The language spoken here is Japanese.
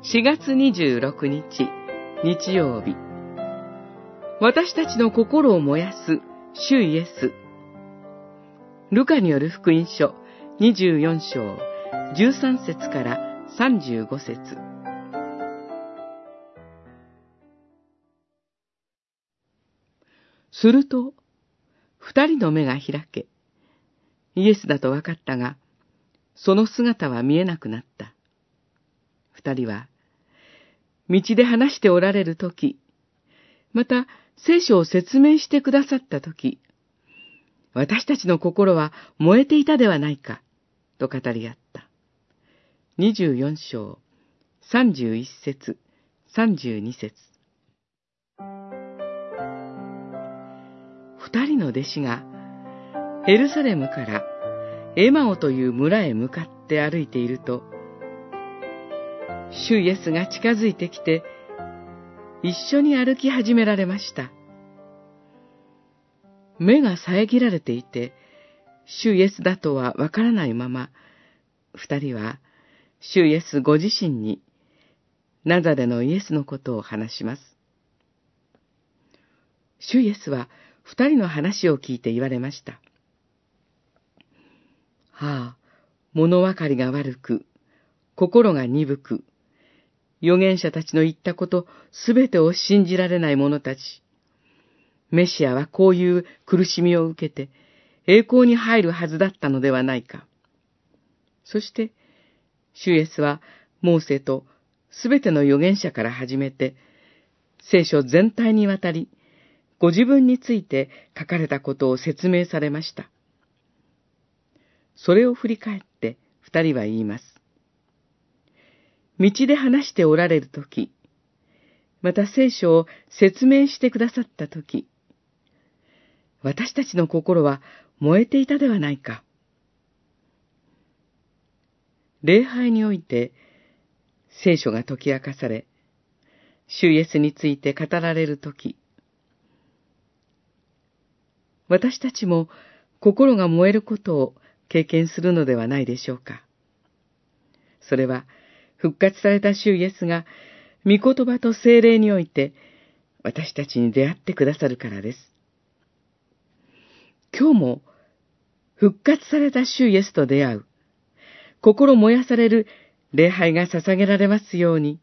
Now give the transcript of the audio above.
4月26日、日曜日。私たちの心を燃やす、主イエス。ルカによる福音書24章13節から35節すると、二人の目が開け、イエスだと分かったが、その姿は見えなくなった。二人は、道で話しておられるとき、また聖書を説明してくださったとき、私たちの心は燃えていたではないか、と語り合った。二十四章、三十一節、三十二節。二人の弟子が、エルサレムからエマオという村へ向かって歩いていると、主イエスが近づいてきて、一緒に歩き始められました。目が遮られていて、主イエスだとはわからないまま、二人は、主イエスご自身に、ナザレのイエスのことを話します。主イエスは、二人の話を聞いて言われました。はあ、物分かりが悪く、心が鈍く、預言者たちの言ったことすべてを信じられない者たち。メシアはこういう苦しみを受けて栄光に入るはずだったのではないか。そして、シュエスはモーセとすべての預言者から始めて、聖書全体にわたり、ご自分について書かれたことを説明されました。それを振り返って二人は言います。道で話しておられるとき、また聖書を説明してくださったとき、私たちの心は燃えていたではないか。礼拝において聖書が解き明かされ、主イエスについて語られるとき、私たちも心が燃えることを経験するのではないでしょうか。それは、復活された主イエスが、御言葉と精霊において、私たちに出会ってくださるからです。今日も、復活された主イエスと出会う、心燃やされる礼拝が捧げられますように。